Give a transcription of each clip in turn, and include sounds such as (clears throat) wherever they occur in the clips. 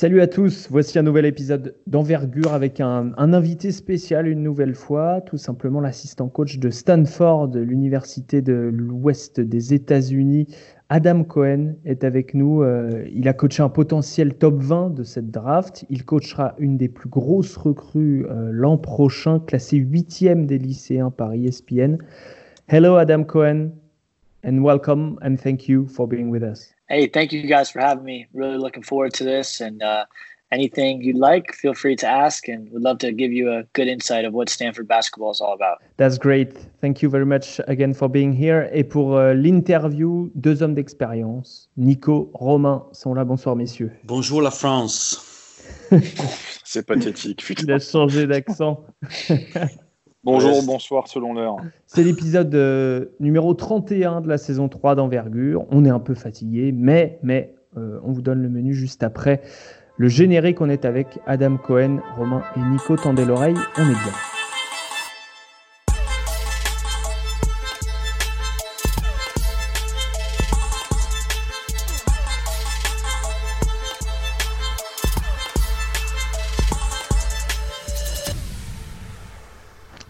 Salut à tous, voici un nouvel épisode d'envergure avec un, invité spécial une nouvelle fois, tout simplement l'assistant coach de Stanford, l'université de l'ouest des États-Unis. Adam Cohen est avec nous. Euh, il a coaché un potentiel top 20 de cette draft. Il coachera une des plus grosses recrues euh, l'an prochain, classé huitième des lycéens par ESPN. Hello Adam Cohen and welcome and thank you for being with us. Hey, thank you guys for having me. Really looking forward to this and uh, anything you'd like, feel free to ask and we'd love to give you a good insight of what Stanford basketball is all about. That's great. Thank you very much again for being here. Et pour uh, l'interview, deux hommes d'expérience, Nico, Romain sont là. Bonsoir messieurs. Bonjour la France. (laughs) C'est pathétique. Il a changé d'accent. (laughs) Bonjour, bonsoir selon l'heure. C'est l'épisode euh, numéro 31 de la saison 3 d'envergure. On est un peu fatigué, mais, mais euh, on vous donne le menu juste après. Le générique, on est avec Adam Cohen, Romain et Nico. Tendez l'oreille, on est bien.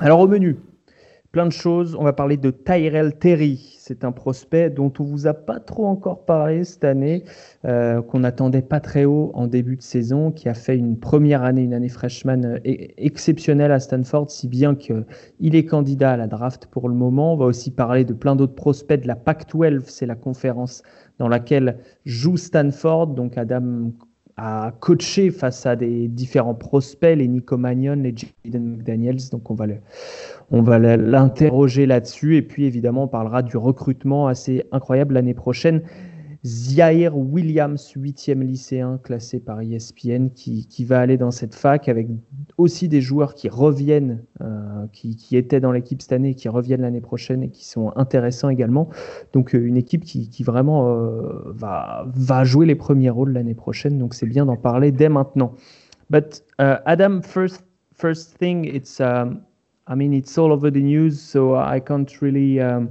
Alors au menu, plein de choses. On va parler de Tyrell Terry. C'est un prospect dont on vous a pas trop encore parlé cette année, euh, qu'on attendait pas très haut en début de saison, qui a fait une première année, une année freshman euh, exceptionnelle à Stanford, si bien qu'il est candidat à la draft pour le moment. On va aussi parler de plein d'autres prospects de la Pac-12, c'est la conférence dans laquelle joue Stanford. Donc Adam à coacher face à des différents prospects, les Nico Magnon, les Jaden McDaniels. Donc on va on va l'interroger là-dessus. Et puis évidemment, on parlera du recrutement assez incroyable l'année prochaine Zaire Williams, huitième lycéen classé par ESPN, qui, qui, va aller dans cette fac avec aussi des joueurs qui reviennent, euh, qui, qui, étaient dans l'équipe cette année, qui reviennent l'année prochaine et qui sont intéressants également. Donc euh, une équipe qui, qui vraiment euh, va, va jouer les premiers rôles l'année prochaine. Donc c'est bien d'en parler dès maintenant. But Adam, first, first thing, it's, um, I mean, it's all over the news, so I can't really um,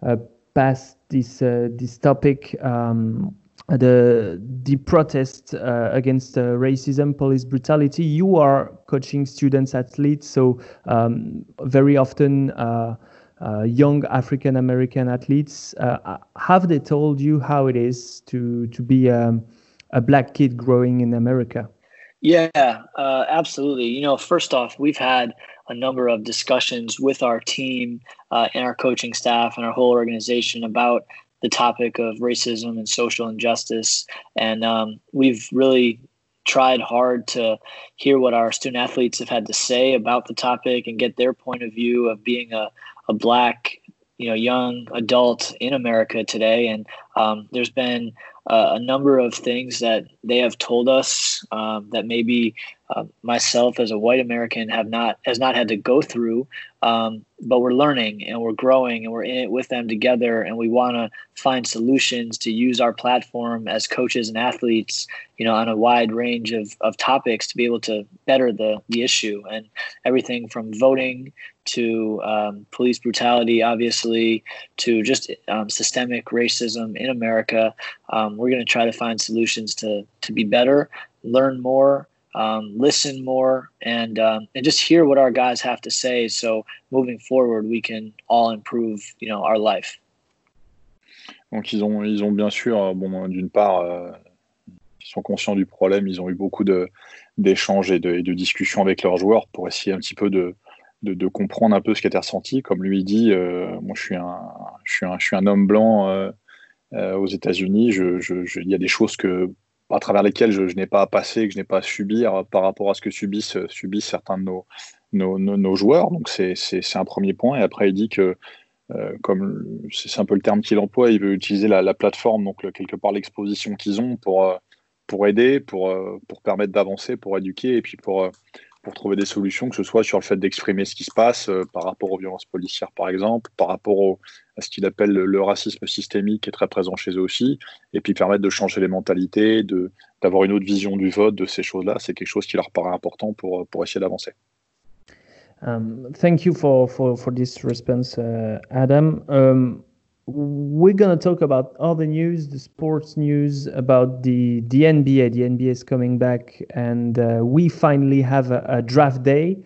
uh, pass this uh, this topic. Um, the the protest uh, against uh, racism, police brutality. You are coaching students, athletes, so um, very often uh, uh young African American athletes. Uh, have they told you how it is to to be um, a black kid growing in America? Yeah, absolutely. You know, first off, we've had a number of discussions with our team uh, and our coaching staff and our whole organization about the topic of racism and social injustice. And um, we've really tried hard to hear what our student athletes have had to say about the topic and get their point of view of being a, a black you know young adult in America today, and um, there's been uh, a number of things that they have told us um, that maybe uh, myself as a white American have not has not had to go through. Um, but we're learning and we're growing and we're in it with them together, and we want to find solutions to use our platform as coaches and athletes, you know, on a wide range of, of topics to be able to better the the issue and everything from voting to um, police brutality, obviously, to just um, systemic racism in America. Um, we're going to try to find solutions to to be better, learn more, um, listen more, and um, and just hear what our guys have to say. So moving forward, we can all improve, you know, our life. Donc ils ont ils ont bien sûr, euh, bon, d'une part. Euh, ils sont conscients du problème, ils ont eu beaucoup de, d'échanges et de, de discussions avec leurs joueurs pour essayer un petit peu de, de, comprendre un peu ce qui était ressenti. Comme lui dit, euh, je suis un, je suis un, je suis un homme blanc euh, euh, aux États-Unis. Il je, y a des choses que, à travers lesquelles je, n'ai pas à passer, que je n'ai pas à subir par rapport à ce que subissent, subissent certains de nos, nos, nos, joueurs. Donc c'est un premier point. Et après, il dit que, comme c'est un peu le terme qu'il emploie, il veut utiliser la, la plateforme, donc quelque part l'exposition qu'ils ont pour, pour aider, pour, pour permettre d'avancer, pour éduquer et puis pour pour trouver des solutions, que ce soit sur le fait d'exprimer ce qui se passe euh, par rapport aux violences policières, par exemple, par rapport à ce qu'il appelle le, racisme systémique qui est très présent chez eux aussi, et puis permettre de changer les mentalités, d'avoir une autre vision du vote, de ces choses-là. C'est quelque chose qui leur paraît important pour, pour essayer d'avancer. Um, thank you for, for, for this response, uh, Adam. Um, we're going to talk about all the news, the sports news about the, the NBA. The NBA is coming back, and uh, we finally have a, a, draft day.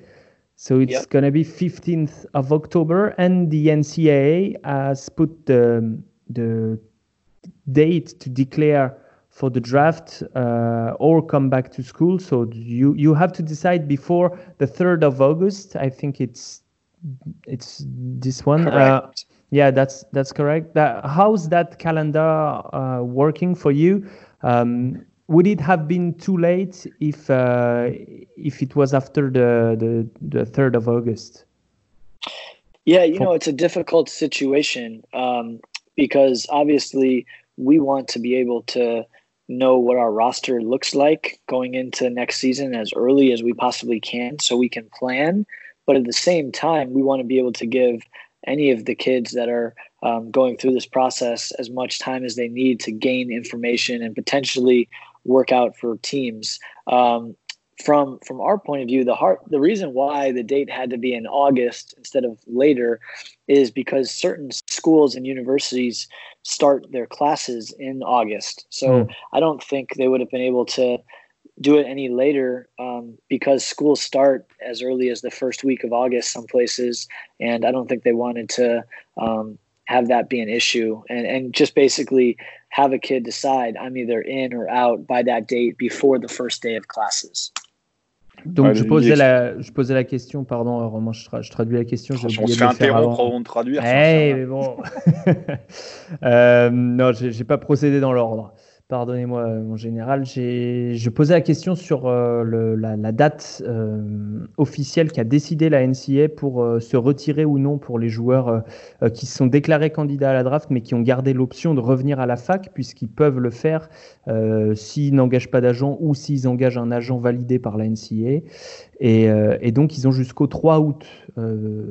So it's yep. going to be 15th of October, and the NCAA has put the, the date to declare for the draft uh, or come back to school. So you you have to decide before the 3rd of August. I think it's it's this one. Uh, yeah, that's that's correct. That, how's that calendar uh, working for you? Um, would it have been too late if uh, if it was after the the the third of August? Yeah, you know, it's a difficult situation um, because obviously we want to be able to know what our roster looks like going into next season as early as we possibly can so we can plan. But at the same time, we want to be able to give any of the kids that are um, going through this process as much time as they need to gain information and potentially work out for teams. Um, from from our point of view, the heart the reason why the date had to be in August instead of later is because certain schools and universities start their classes in August. So mm. I don't think they would have been able to do it any later um, because schools start as early as the first week of August, some places, and I don't think they wanted to um, have that be an issue and, and just basically have a kid decide I'm either in or out by that date before the first day of classes. Donc, je, posais la, je posais la question, pardon, Romain, je, tra je traduis la question. On se fait interrompre avant de traduire. Hey, mais bon. (laughs) euh, non, j'ai pas procédé dans l'ordre. Pardonnez-moi, mon général. Je posais la question sur euh, le, la, la, date euh, officielle qui a décidé la NCA pour euh, se retirer ou non pour les joueurs euh, euh, qui se sont déclarés candidats à la draft, mais qui ont gardé l'option de revenir à la fac, puisqu'ils peuvent le faire s'ils n'engagent pas d'agent ou s'ils engagent un agent validé par la NCA. Et, euh, et, donc, ils ont jusqu'au 3 août. Euh,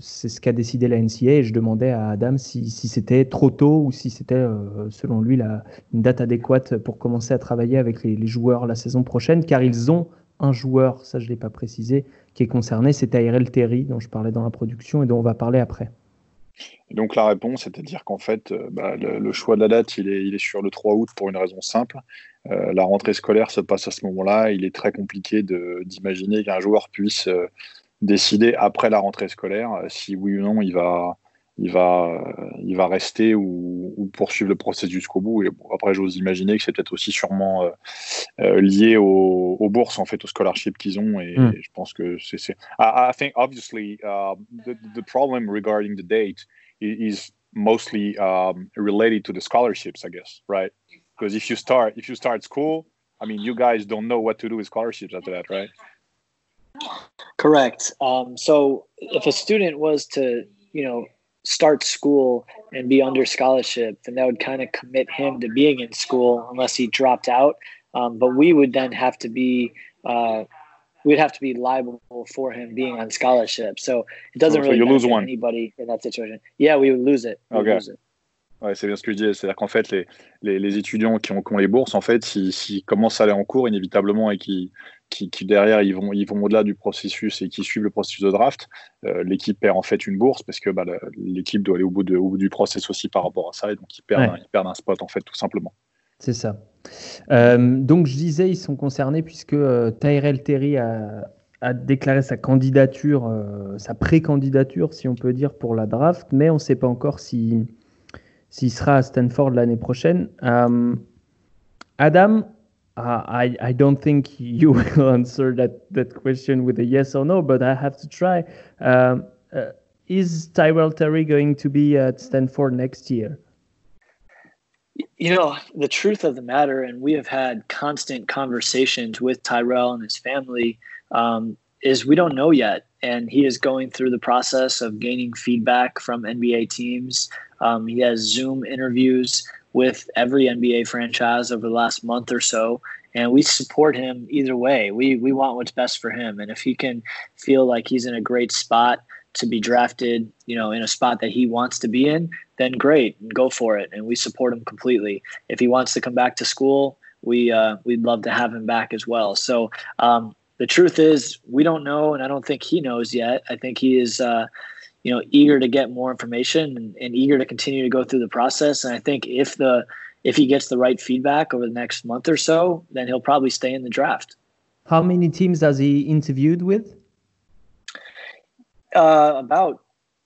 c'est ce qu'a décidé la NCA. Et je demandais à Adam si, c'était trop tôt ou si c'était, euh, selon lui, la, une date adéquate pour commencer à travailler avec les, les, joueurs la saison prochaine, car ils ont un joueur, ça je ne l'ai pas précisé, qui est concerné, c'est Tyrell Terry, dont je parlais dans la production et dont on va parler après. Donc la réponse, c'est-à-dire qu'en fait, bah, le, choix de la date, il est, sur le 3 août pour une raison simple. Euh, la rentrée scolaire se passe à ce moment-là. Il est très compliqué d'imaginer qu'un joueur puisse euh, décider après la rentrée scolaire euh, si oui ou non il va, il va, il va rester ou, ou poursuivre le processus jusqu'au bout. Et bon, après, j'ose imaginer que c'est peut-être aussi sûrement euh, lié aux, aux, bourses, en fait, aux scholarships qu'ils ont. Et, mm. et, je pense que c'est. I, I, think, obviously, uh, the, the problem regarding the date is mostly um, related to the scholarships, I guess, right? because if you start if you start school i mean you guys don't know what to do with scholarships after that right? Correct um, so if a student was to you know start school and be under scholarship and that would kind of commit him to being in school unless he dropped out um, but we would then have to be uh, we'd have to be liable for him being on scholarship so it doesn't really so you lose one. anybody in that situation yeah we would lose it we okay lose it. Ouais, c'est bien ce que je disais. C'est-à-dire qu'en fait, les, les, les, étudiants qui ont, qui ont, les bourses, en fait, s'ils si, commencent à aller en cours inévitablement et qui, qui, qui derrière ils vont, ils vont au-delà du processus et qui suivent le processus de draft, euh, l'équipe perd en fait une bourse parce que bah, l'équipe doit aller au bout, de, au bout du processus aussi par rapport à ça et donc ils perdent, ouais. un, ils perdent un spot en fait tout simplement. C'est ça. Euh, donc je disais, ils sont concernés puisque euh, Tyrell Terry a, a déclaré sa candidature, euh, sa pré-candidature, si on peut dire, pour la draft, mais on ne sait pas encore si s'il sera à Stanford l'année prochaine. Adam, uh, I, I don't think you (laughs) will answer that, that question with a yes or no, but I have to try. Um, uh, is Tyrell Terry going to be at Stanford next year? You know, the truth of the matter, and we have had constant conversations with Tyrell and his family, um, is we don't know yet. And he is going through the process of gaining feedback from NBA teams. Um, he has Zoom interviews with every NBA franchise over the last month or so. And we support him either way. We, we want what's best for him. And if he can feel like he's in a great spot to be drafted, you know, in a spot that he wants to be in, then great, go for it. And we support him completely. If he wants to come back to school, we uh, we'd love to have him back as well. So um, the truth is, we don't know, and I don't think he knows yet. I think he is, uh, you know, eager to get more information and, and eager to continue to go through the process. And I think if the if he gets the right feedback over the next month or so, then he'll probably stay in the draft. How many teams has he interviewed with? Uh, about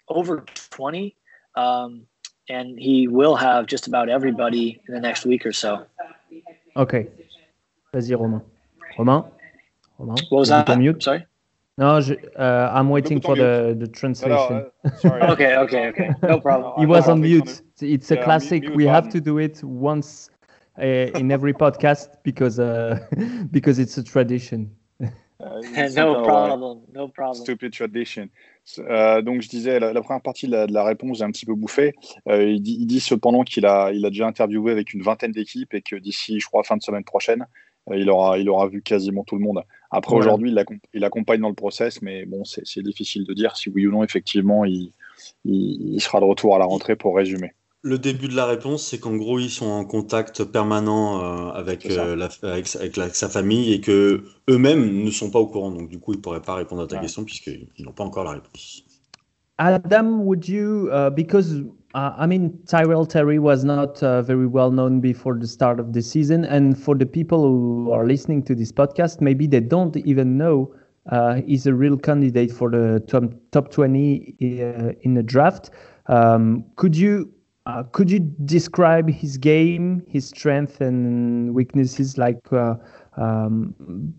over 20. Um, and he will have just about everybody in the next week or so. Okay. Vas-y, Romain. Romain? Romain? What was that? Mute? Sorry? No, je, uh, I'm waiting for the, the translation. No, uh, sorry. (laughs) okay, okay, okay. No (laughs) problem. he was on mute. It's a yeah, classic. Mute, we have to do it once uh, in every podcast because uh, (laughs) because it's a tradition. Uh, no problem, no problem. Stupid tradition. Euh, donc je disais, la, première partie de la, de la réponse, j'ai un petit peu bouffé. Euh, il, dit, il, dit, cependant qu'il a, il a déjà interviewé avec une vingtaine d'équipes et que d'ici, je crois, fin de semaine prochaine, il, aura, il aura vu quasiment tout le monde. Après, voilà. aujourd'hui, il, il, accompagne dans le process, mais bon, c'est difficile de dire si oui ou non, effectivement, il, il sera de retour à la rentrée pour résumer le début de la réponse, c'est qu'en gros, ils sont en contact permanent euh, avec, euh, la, avec, avec sa famille et que eux-mêmes ne sont pas au courant. Donc, du coup, ils ne pourraient pas répondre à ta ouais. question puisqu'ils n'ont pas encore la réponse. Adam, would you, uh, because uh, I mean, Tyrell Terry was not uh, very well known before the start of the season. And for the people who are listening to this podcast, maybe they don't even know uh, he's a real candidate for the top, top 20 uh, in the draft. Um, could you uh, could you describe his game, his strength and weaknesses, like uh, um,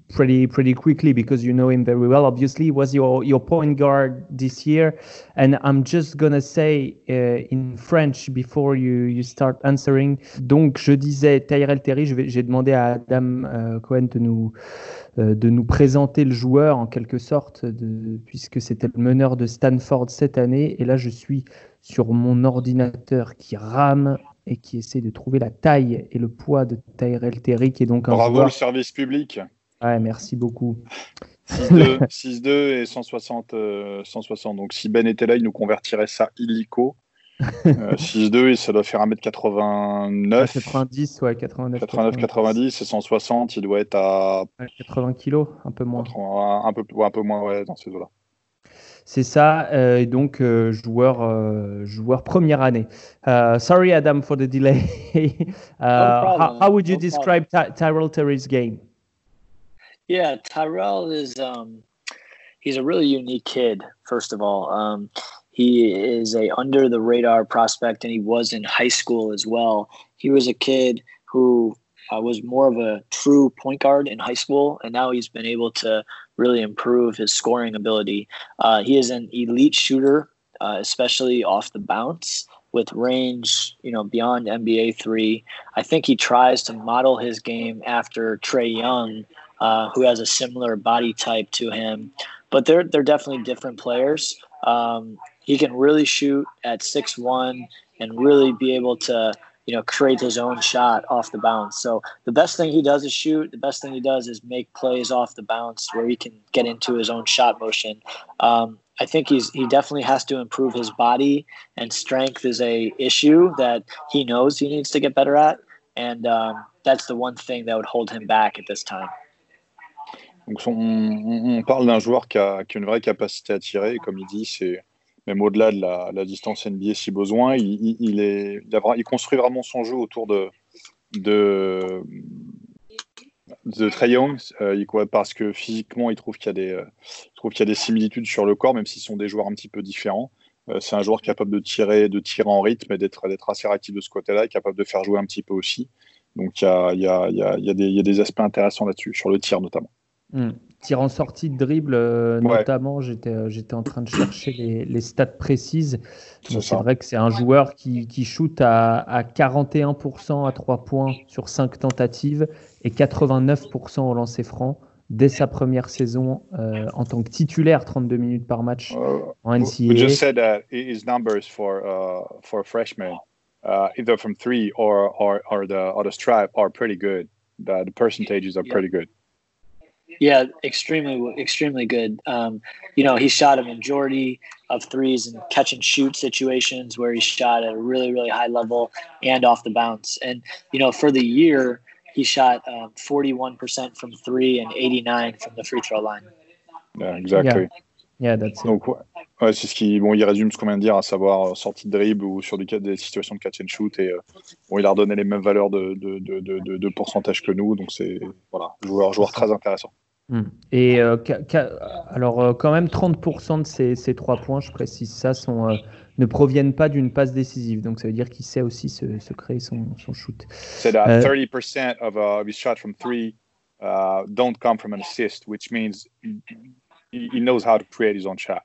pretty pretty quickly because you know him very well. Obviously, he was your your point guard this year, and I'm just gonna say uh, in French before you you start answering. Donc, je disais Tyrell Terry. J'ai demandé à Adam euh, Cohen de nous euh, de nous présenter le joueur en quelque sorte, puisque c'était le meneur de Stanford cette année. Et là, je suis sur mon ordinateur qui rame et qui essaie de trouver la taille et le poids de Tyrell Terry, qui est donc un Bravo le service public. Ouais, merci beaucoup. 6-2 (laughs) et 160, 160. Euh, donc si Ben était là, il nous convertirait ça illico. 6-2 euh, (laughs) et ça doit faire 1m89. 90, ouais, 89. 89, 90 et 160, il doit être à. 80 kg, un peu moins. Un peu, un peu moins, ouais, dans ces eaux-là. C'est ça, euh, et donc euh, joueur, euh, joueur première année. Uh, sorry, Adam, for the delay. (laughs) uh, how, how, would you no describe Ty Tyrell Terry's game? Yeah, Tyrell is um, he's a really unique kid. First of all, um, he is a under the radar prospect, and he was in high school as well. He was a kid who uh, was more of a true point guard in high school, and now he's been able to really improve his scoring ability. Uh, he is an elite shooter, uh, especially off the bounce with range, you know, beyond NBA three. I think he tries to model his game after Trae Young, uh, who has a similar body type to him, but they're they're definitely different players. Um, he can really shoot at six one and really be able to you know, create his own shot off the bounce. So the best thing he does is shoot. The best thing he does is make plays off the bounce where he can get into his own shot motion. Um, I think he's he definitely has to improve his body and strength is a issue that he knows he needs to get better at, and um, that's the one thing that would hold him back at this time. Donc on, on parle d'un joueur qui a, qui a, une vraie capacité à tirer, comme il dit, c'est même au-delà de la, distance NBA si besoin. Il, est, il, construit vraiment son jeu autour de, de, de Trey Young, euh, parce que physiquement, il trouve qu'il y, a des, qu'il y a des similitudes sur le corps, même s'ils sont des joueurs un petit peu différents. Euh, c'est un joueur capable de tirer, de tirer en rythme et d'être, assez réactif de ce côté-là, capable de faire jouer un petit peu aussi. Donc il y a, y, a, y, a y a, des aspects intéressants là-dessus, sur le tir notamment. Hmm tir en sortie de dribble, euh, notamment, j'étais, euh, j'étais en train de chercher les, les stats précises. c'est vrai que c'est un joueur qui, qui shoot à, à 41% à 3 points sur 5 tentatives et 89% au lancer franc dès sa première saison euh, en tant que titulaire, 32 minutes par match uh, en NCAA. We just said that his numbers for uh, for a freshman, uh, either from three or or or the or the stripe, are pretty good. The, the percentages are pretty good. Yeah, extremely, extremely good. Um, you know, he shot a majority of threes and catch and shoot situations where he shot at a really, really high level and off the bounce. And you know, for the year, he shot um, 41% from three and 89 from the free throw line. Yeah, exactly. Yeah, yeah that's Donc, Ouais, c'est ce qui, bon, il résume ce qu'on vient de dire, à savoir sortie de dribble ou sur des situations de catch and shoot. Et bon, il a redonné les mêmes valeurs de, de, de, de pourcentage que nous, donc c'est voilà, joueur, joueur très intéressant. Hmm. Et alors quand même 30% de ces, ces, trois points, je précise ça, sont ne proviennent pas d'une passe décisive. Donc ça veut dire qu'il sait aussi se, se, créer son, son shoot. So that uh, 30% of, uh, his shot from three uh, don't come from an assist, which means he, knows how to create his own shot.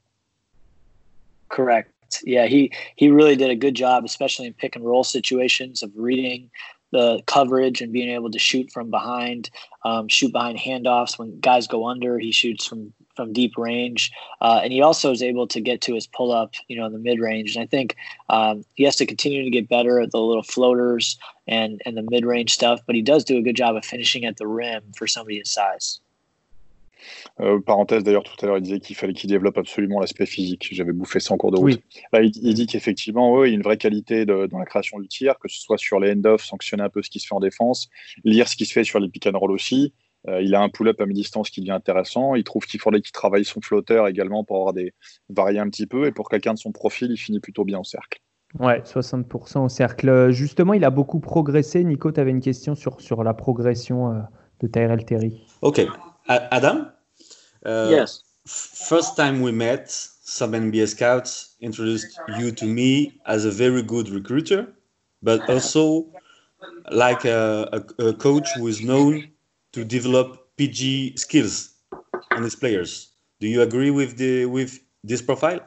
Correct. Yeah, he he really did a good job, especially in pick and roll situations, of reading the coverage and being able to shoot from behind, um, shoot behind handoffs when guys go under. He shoots from from deep range, uh, and he also is able to get to his pull up, you know, in the mid range. And I think um, he has to continue to get better at the little floaters and and the mid range stuff. But he does do a good job of finishing at the rim for somebody his size. Euh, parenthèse d'ailleurs, tout à l'heure, il disait qu'il fallait qu'il développe absolument l'aspect physique. J'avais bouffé ça en cours de route. Oui. Là, il, il, dit qu'effectivement, oui, il y a une vraie qualité de, dans la création du tir, que ce soit sur les end-off, sanctionner un peu ce qui se fait en défense, lire ce qui se fait sur les pick and roll aussi, euh, il a un pull-up à mi-distance qui devient intéressant. Il trouve qu'il faudrait qu'il travaille son flotteur également pour avoir des varier un petit peu. Et pour quelqu'un de son profil, il finit plutôt bien au cercle. Ouais, 60% au cercle. Justement, il a beaucoup progressé. Nico, tu avais une question sur, sur la progression euh, de Tyrell Terry. Ok. Adam? Uh, Yes. First time we met, some NBA scouts introduced you to me as a very good recruiter, but (laughs) also like a, a, a coach who is known to develop PG skills on his players. Do you agree with the with this profile?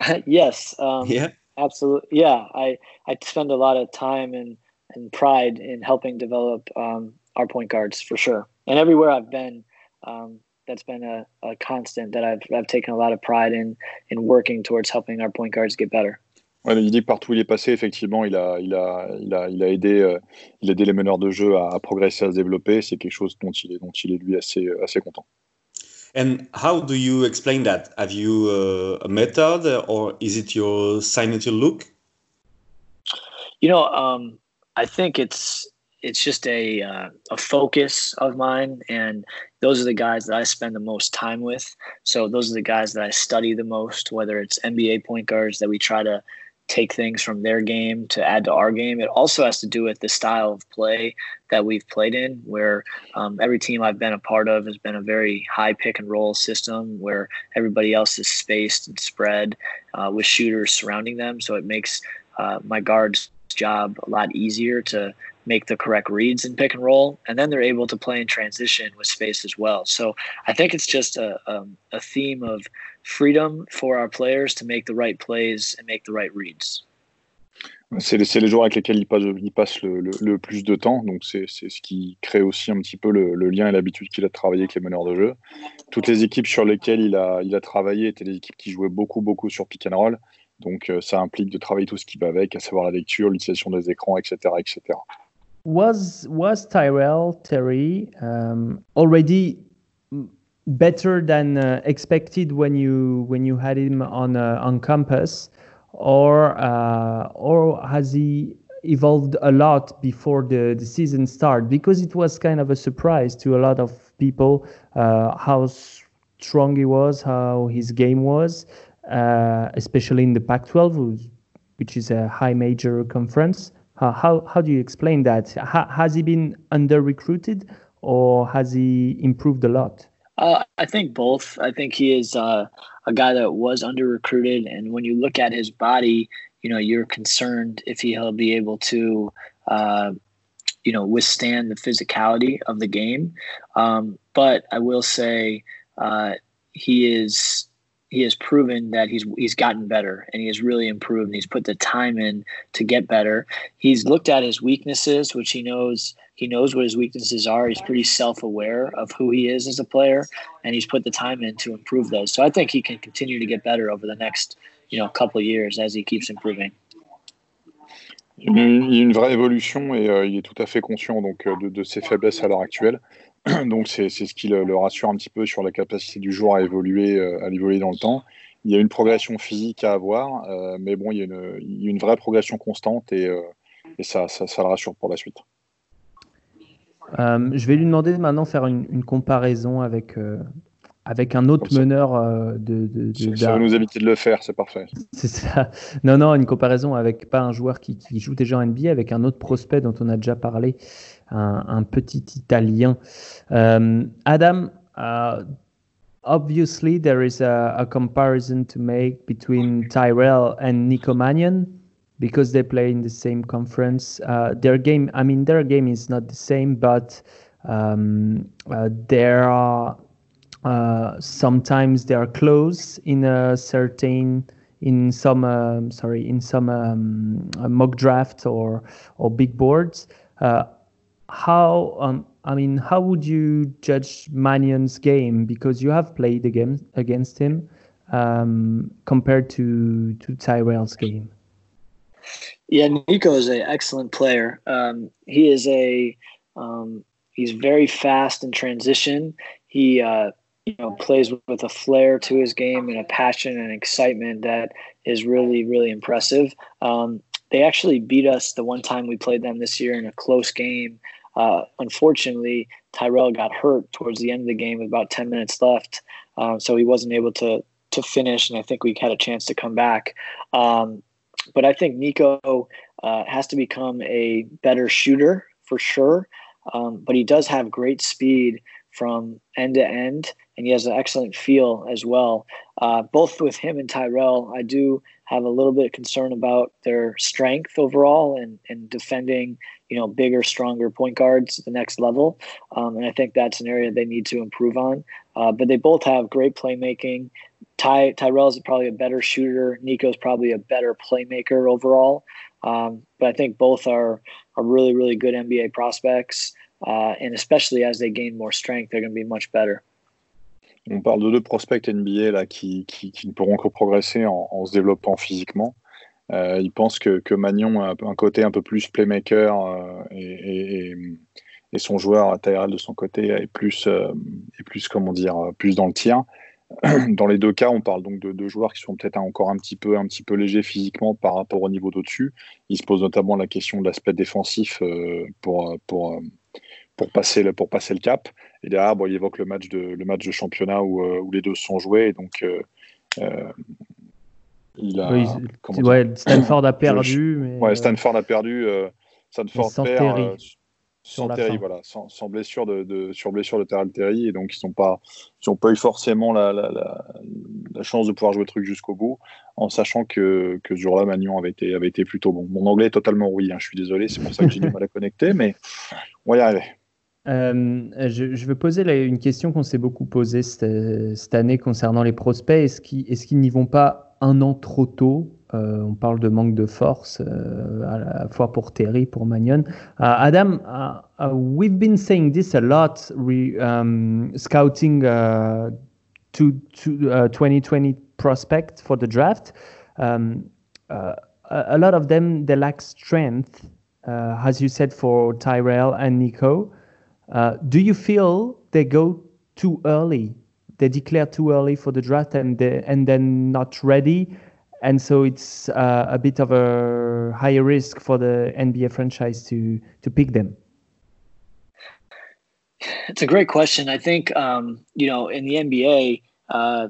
(laughs) yes. Um, yeah. Absolutely. Yeah. I I spend a lot of time and and pride in helping develop um, our point guards for sure. And everywhere I've been, um, that's been a, a constant that I've I've taken a lot of pride in in working towards helping our point guards get better. Ouais, il dit que partout où il est passé, effectivement, il a, il a, il a, il a aidé, euh, il a aidé les meneurs de jeu à, à progresser, à se développer. C'est quelque chose dont il est, dont il est lui assez, assez content. And how do you explain that? Have you uh, a method, or is it your signature look? You know, um, I think it's it's just a uh, a focus of mine, and those are the guys that I spend the most time with. So those are the guys that I study the most. Whether it's NBA point guards that we try to take things from their game to add to our game. It also has to do with the style of play that we've played in, where um, every team I've been a part of has been a very high pick and roll system where everybody else is spaced and spread uh, with shooters surrounding them. So it makes uh, my guards' job a lot easier to make the correct reads in pick and roll, and then they're able to play in transition with space as well. So I think it's just a, a, um, a theme of freedom for our players to make the right plays and make the right reads. C'est les, les, joueurs avec lesquels il passe, il passe le, le, le, plus de temps, donc c'est ce qui crée aussi un petit peu le, le lien et l'habitude qu'il a de travailler avec les meneurs de jeu. Toutes les équipes sur lesquelles il a, il a travaillé étaient des équipes qui jouaient beaucoup, beaucoup sur pick and roll, donc euh, ça implique de travailler tout ce qui va avec, à savoir la lecture, l'utilisation des écrans, etc. etc. Was, was Tyrell Terry um, already better than uh, expected when you when you had him on uh, on campus, or uh, or has he evolved a lot before the, the season start? Because it was kind of a surprise to a lot of people uh, how strong he was, how his game was, uh, especially in the Pac-12, which is a high major conference. How how, how do you explain that? has he been under recruited, or has he improved a lot? Uh, I think both. I think he is uh, a guy that was under recruited, and when you look at his body, you know you're concerned if he'll be able to, uh, you know, withstand the physicality of the game. Um, but I will say uh, he is he has proven that he's he's gotten better and he has really improved and he's put the time in to get better. He's looked at his weaknesses, which he knows he knows what his weaknesses are. He's pretty self-aware of who he is as a player, and he's put the time in to improve those. So I think he can continue to get better over the next you know couple of years as he keeps improving. Il y a une vraie évolution et euh, il est tout à fait conscient donc euh, de, de ses faiblesses à l'heure actuelle. (clears throat) Donc c'est ce qui le, le, rassure un petit peu sur la capacité du joueur à évoluer, euh, à évoluer dans le temps. Il y a une progression physique à avoir, euh, mais bon, il y, a une, il y, a une, vraie progression constante et, euh, et ça, ça, ça, le rassure pour la suite. Euh, je vais lui demander maintenant de faire une, une comparaison avec, avec un autre meneur euh, de, de, Ça va nous éviter de le faire, c'est parfait. (laughs) C'est ça. Non, non, une comparaison avec pas un joueur qui, qui, joue déjà en NBA, avec un autre prospect dont on a déjà parlé, un, petit Italien. Um, Adam, uh, obviously there is a, a, comparison to make between Tyrell and Nico Mannion because they play in the same conference. Uh, their game, I mean, their game is not the same, but um, uh, there are uh, sometimes they are close in a certain in some um, sorry in some um, mock draft or or big boards. How um, I mean, how would you judge Mannion's game because you have played the game against him um, compared to to Tyrell's game? Yeah, Nico is an excellent player. Um, he is a um, he's very fast in transition. He uh, you know plays with a flair to his game and a passion and excitement that is really really impressive. Um, they actually beat us the one time we played them this year in a close game. Uh, unfortunately, Tyrell got hurt towards the end of the game with about 10 minutes left, uh, so he wasn't able to to finish. And I think we had a chance to come back. Um, but I think Nico uh, has to become a better shooter for sure. Um, but he does have great speed from end to end, and he has an excellent feel as well. Uh, both with him and Tyrell, I do have a little bit of concern about their strength overall and, and defending, you know, bigger, stronger point guards at the next level. Um, and I think that's an area they need to improve on. Uh, but they both have great playmaking. Ty Tyrell's probably a better shooter. Nico's probably a better playmaker overall. Um, but I think both are are really really good NBA prospects. Uh, and especially as they gain more strength, they're going to be much better. On parle de deux prospects NBA là, qui, qui, ne pourront que progresser en, en se développant physiquement. Euh, ils pensent que, que Magnon a un côté un peu plus playmaker euh, et, et, son joueur Tyrell de son côté est plus, euh, est plus comment dire, plus dans le tir. (clears throat) Dans les deux cas, on parle donc de deux joueurs qui sont peut-être encore un petit peu, un petit peu légers physiquement par rapport au niveau d'au-dessus. Il se pose notamment la question de l'aspect défensif pour, pour, pour passer le, pour passer le cap. Et derrière, bon, il évoque le match de, le match de championnat où, euh, où les deux sont joués. Et donc, euh, euh il a. Oui, ouais, (coughs) Stanford a perdu. Mais... Ouais, Stanford a perdu. Stanford perd. Sans Terry, voilà, sans, sans, blessure de, de, sur blessure de Terrell Terry, et donc ils n'ont pas, ils pas eu forcément la, la, la, la, chance de pouvoir jouer le truc jusqu'au bout, en sachant que, que ce jour-là, Magnon avait été, avait été plutôt bon. Mon anglais est totalement rouillé, hein, je suis désolé, c'est pour ça que j'ai du (laughs) mal à connecter, mais on va y arriver. Euh, je, veux poser une question qu'on s'est beaucoup posée cette, année concernant les prospects. Est-ce qu'ils n'y vont pas un an trop tôt? Euh, On parle de manque de force, euh, à la fois pour Terry, pour Magnon. Uh, Adam, uh, uh, we've been saying this a lot, um, scouting uh, to, to 2020 uh, prospect for the draft. Um, uh, a lot of them, they lack strength, as you said, for Tyrell and Nico. Uh, do you feel they go too early? They declare too early for the draft and they, and then not ready, and so it's uh, a bit of a higher risk for the NBA franchise to to pick them. It's a great question. I think um, you know in the NBA. Uh,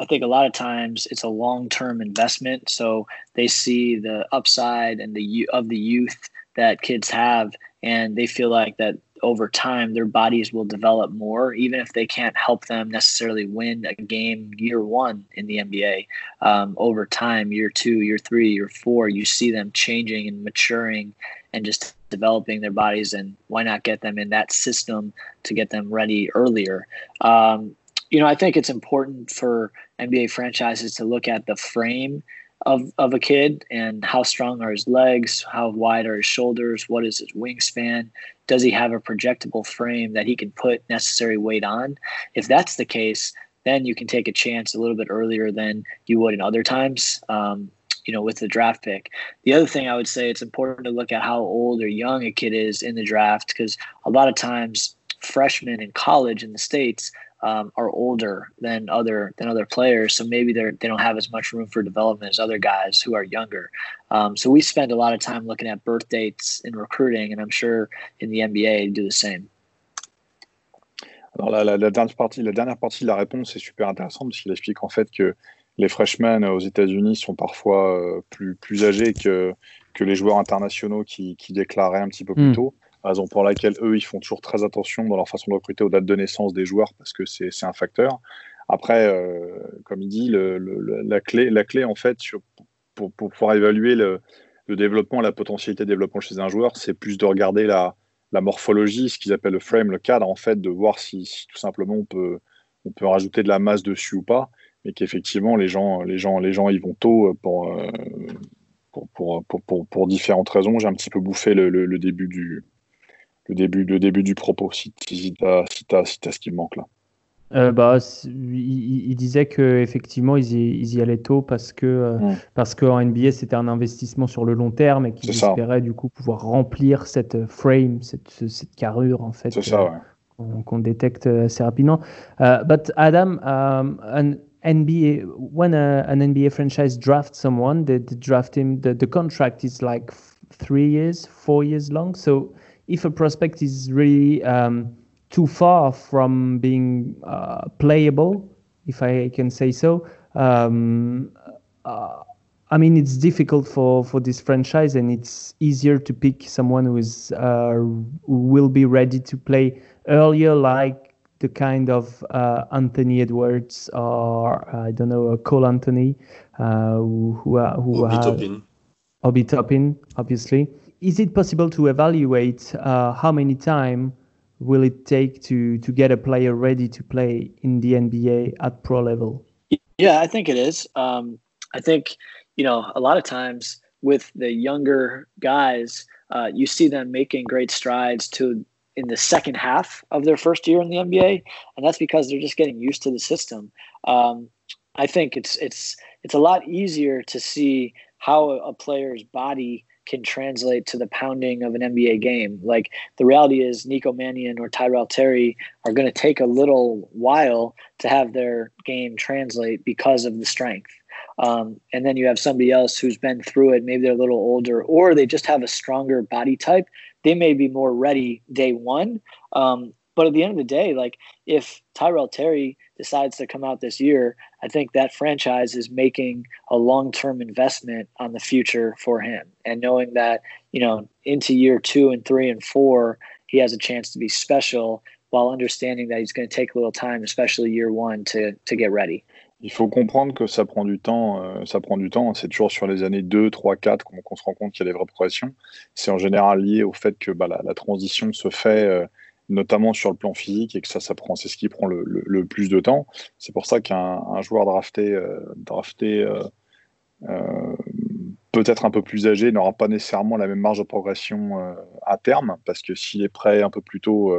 I think a lot of times it's a long-term investment, so they see the upside and the of the youth that kids have, and they feel like that over time their bodies will develop more even if they can't help them necessarily win a game year one in the nba um, over time year two year three year four you see them changing and maturing and just developing their bodies and why not get them in that system to get them ready earlier? Um, you know i think it's important for nba franchises to look at the frame of, of a kid and how strong are his legs, how wide are his shoulders, what is his wingspan, does he have a projectable frame that he can put necessary weight on? If that's the case, then you can take a chance a little bit earlier than you would in other times. Um, you know, with the draft pick. The other thing I would say it's important to look at how old or young a kid is in the draft because a lot of times freshmen in college in the states um, are older than other than other players, so maybe they they don't have as much room for development as other guys who are younger. Um, so we spend a lot of time looking at birth dates in recruiting, and I'm sure in the NBA do the same. Alors la, dernière partie, la dernière partie de la réponse est super intéressante parce qu'il explique en fait que les freshmen aux États-Unis sont parfois euh, plus, plus âgés que, que les joueurs internationaux qui, qui déclaraient un petit peu plus hmm. tôt. Raison pour laquelle eux, ils font toujours très attention dans leur façon de recruter aux dates de naissance des joueurs parce que c'est un facteur. Après, euh, comme il dit, la, clé, la clé en fait pour, pour pouvoir évaluer le, développement, la potentialité de développement chez un joueur, c'est plus de regarder la, la morphologie, ce qu'ils appellent le frame, le cadre, en fait, de voir si, tout simplement on peut, on peut rajouter de la masse dessus ou pas, et qu'effectivement les gens, les gens, les gens y vont tôt pour, euh, pour, pour, pour, différentes raisons. J'ai un petit peu bouffé le, début du le début, le début du propos, si, si tu as, si ce qui me manque là. Euh, bah, il, disait que effectivement ils y, ils y allaient tôt parce que euh, parce qu'en NBA c'était un investissement sur le long terme et qu'ils espéraient du coup pouvoir remplir cette frame, cette, cette carrure en fait euh, qu'on détecte assez rapidement. Uh, but Adam, um, an NBA when a, an NBA franchise drafts someone, they, they draft him. The, the contract is like three years, four years long. So if a prospect is really um, too far from being uh, playable, if I can say so. Um, uh, I mean, it's difficult for, for this franchise, and it's easier to pick someone who is uh, who will be ready to play earlier, like the kind of uh, Anthony Edwards or I don't know, Cole Anthony, uh, who who, who Obi Toppin. Obi Toppin, obviously. Is it possible to evaluate uh, how many time? will it take to to get a player ready to play in the NBA at pro level? Yeah, I think it is. Um, I think you know a lot of times with the younger guys, uh, you see them making great strides to in the second half of their first year in the NBA, and that's because they're just getting used to the system. Um, I think it's it's it's a lot easier to see how a, a player's body can translate to the pounding of an NBA game. Like the reality is, Nico Mannion or Tyrell Terry are going to take a little while to have their game translate because of the strength. Um, and then you have somebody else who's been through it. Maybe they're a little older, or they just have a stronger body type. They may be more ready day one. Um, but at the end of the day, like if Tyrell Terry decides to come out this year, I think that franchise is making a long term investment on the future for him. And knowing that, you know, into year two and three and four, he has a chance to be special while understanding that he's going to take a little time, especially year one, to, to get ready. Il faut comprendre que ça prend du temps. Euh, ça prend du temps. C'est toujours sur les années 2, 3, 4 qu'on se rend compte qu'il y a des vraies progressions. C'est en général lié au fait que bah, la, la, transition se fait. Euh, notamment sur le plan physique, et que ça, ça prend, c'est ce qui prend le, plus de temps. C'est pour ça qu'un joueur drafté, euh, drafté euh, euh, peut-être un peu plus âgé n'aura pas nécessairement la même marge de progression à terme, parce que s'il est prêt un peu plus tôt,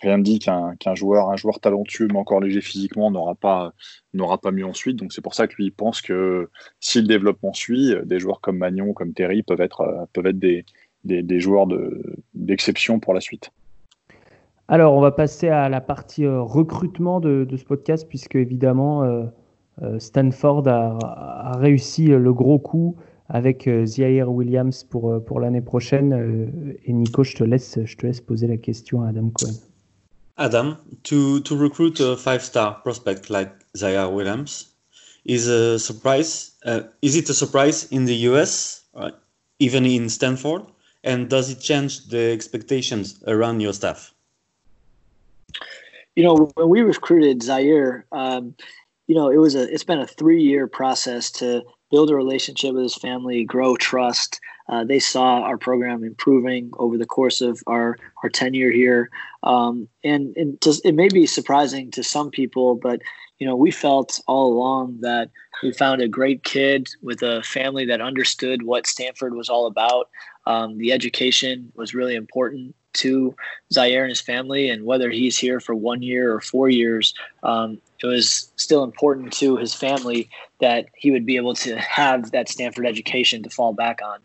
rien ne dit qu'un joueur, un joueur talentueux mais encore léger physiquement n'aura pas, pas mieux ensuite. Donc c'est pour ça que lui pense que si le développement suit, des joueurs comme Magnon, comme Terry peuvent être, peuvent être des, des joueurs d'exception pour la suite. Alors, on va passer à la partie euh, recrutement de, ce podcast, puisque évidemment, euh, euh, Stanford a, réussi le gros coup avec Zaire Williams pour, pour l'année prochaine. et Nico, je te, laisse, je te poser la question à Adam Cohen. Adam, to, to recruit a five-star prospect like Zaire Williams is a surprise. Uh, is it a surprise in the US, uh, even in Stanford? And does it change the expectations around your staff? You know, when we recruited Ziaire, um, you know, it was a it's been a three year process to build a relationship with his family, grow trust. Uh, they saw our program improving over the course of our our tenure here, um, and, just, it may be surprising to some people, but you know, we felt all along that we found a great kid with a family that understood what Stanford was all about. Um, the education was really important to Ziaire and his family, and whether he's here for one year or four years, um, it was still important to his family that he would be able to have that Stanford education to fall back on.